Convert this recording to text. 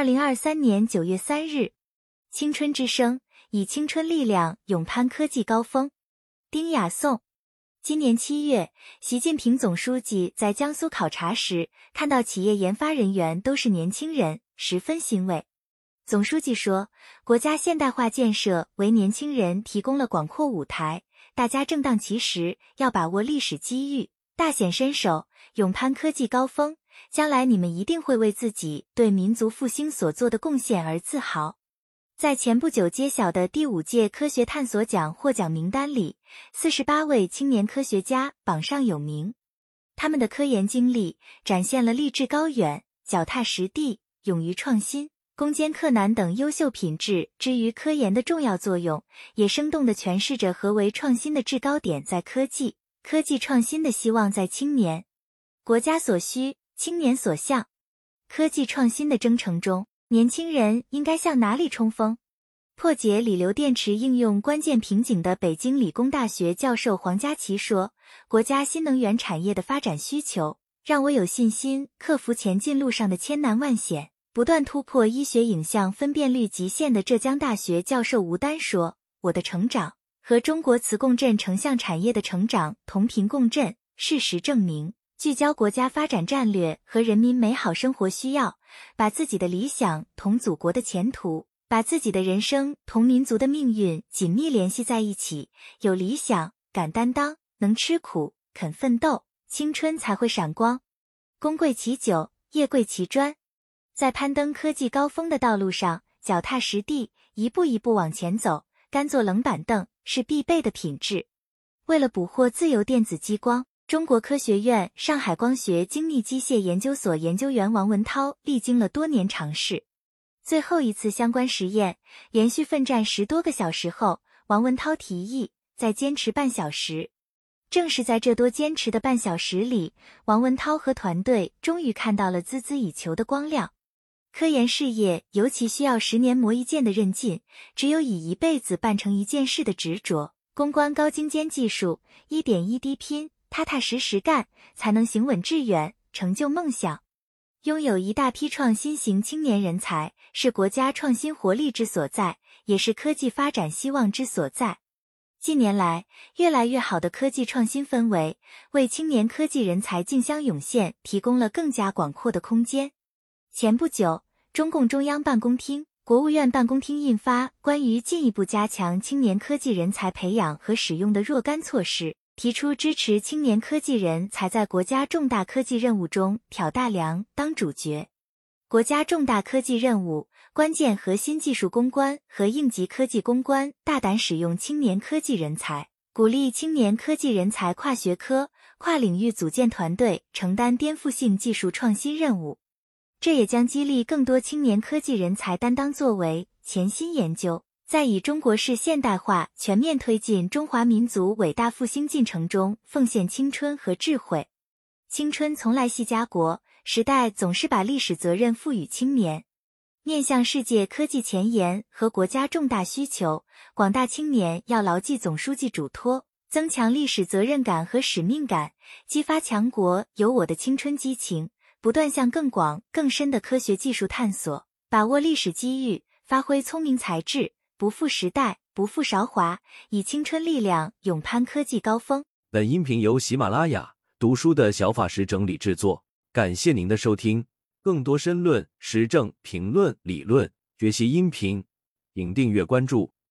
二零二三年九月三日，青春之声以青春力量勇攀科技高峰。丁雅颂。今年七月，习近平总书记在江苏考察时，看到企业研发人员都是年轻人，十分欣慰。总书记说：“国家现代化建设为年轻人提供了广阔舞台，大家正当其时，要把握历史机遇，大显身手，勇攀科技高峰。将来你们一定会为自己对民族复兴所做的贡献而自豪。”在前不久揭晓的第五届科学探索奖获奖名单里，四十八位青年科学家榜上有名。他们的科研经历展现了立志高远、脚踏实地、勇于创新、攻坚克难等优秀品质之于科研的重要作用，也生动地诠释着何为创新的制高点在科技，科技创新的希望在青年。国家所需，青年所向。科技创新的征程中。年轻人应该向哪里冲锋？破解锂流电池应用关键瓶颈的北京理工大学教授黄佳琪说：“国家新能源产业的发展需求，让我有信心克服前进路上的千难万险，不断突破医学影像分辨率极限。”的浙江大学教授吴丹说：“我的成长和中国磁共振成像产业的成长同频共振，事实证明。”聚焦国家发展战略和人民美好生活需要，把自己的理想同祖国的前途，把自己的人生同民族的命运紧密联系在一起。有理想，敢担当，能吃苦，肯奋斗，青春才会闪光。功贵其酒，业贵其专，在攀登科技高峰的道路上，脚踏实地，一步一步往前走，干坐冷板凳是必备的品质。为了捕获自由电子激光。中国科学院上海光学精密机械研究所研究员王文涛历经了多年尝试，最后一次相关实验连续奋战十多个小时后，王文涛提议再坚持半小时。正是在这多坚持的半小时里，王文涛和团队终于看到了孜孜以求的光亮。科研事业尤其需要十年磨一剑的韧劲，只有以一辈子办成一件事的执着，攻关高精尖技术，一点一滴拼。踏踏实实干，才能行稳致远，成就梦想。拥有一大批创新型青年人才，是国家创新活力之所在，也是科技发展希望之所在。近年来，越来越好的科技创新氛围，为青年科技人才竞相涌现提供了更加广阔的空间。前不久，中共中央办公厅、国务院办公厅印发《关于进一步加强青年科技人才培养和使用的若干措施》。提出支持青年科技人才在国家重大科技任务中挑大梁、当主角。国家重大科技任务、关键核心技术攻关和应急科技攻关，大胆使用青年科技人才，鼓励青年科技人才跨学科、跨领域组建团队，承担颠覆性技术创新任务。这也将激励更多青年科技人才担当作为，潜心研究。在以中国式现代化全面推进中华民族伟大复兴进程中奉献青春和智慧。青春从来系家国，时代总是把历史责任赋予青年。面向世界科技前沿和国家重大需求，广大青年要牢记总书记嘱托，增强历史责任感和使命感，激发强国有我的青春激情，不断向更广更深的科学技术探索，把握历史机遇，发挥聪明才智。不负时代，不负韶华，以青春力量勇攀科技高峰。本音频由喜马拉雅读书的小法师整理制作，感谢您的收听。更多深论、时政评论、理论学习音频，请订阅关注。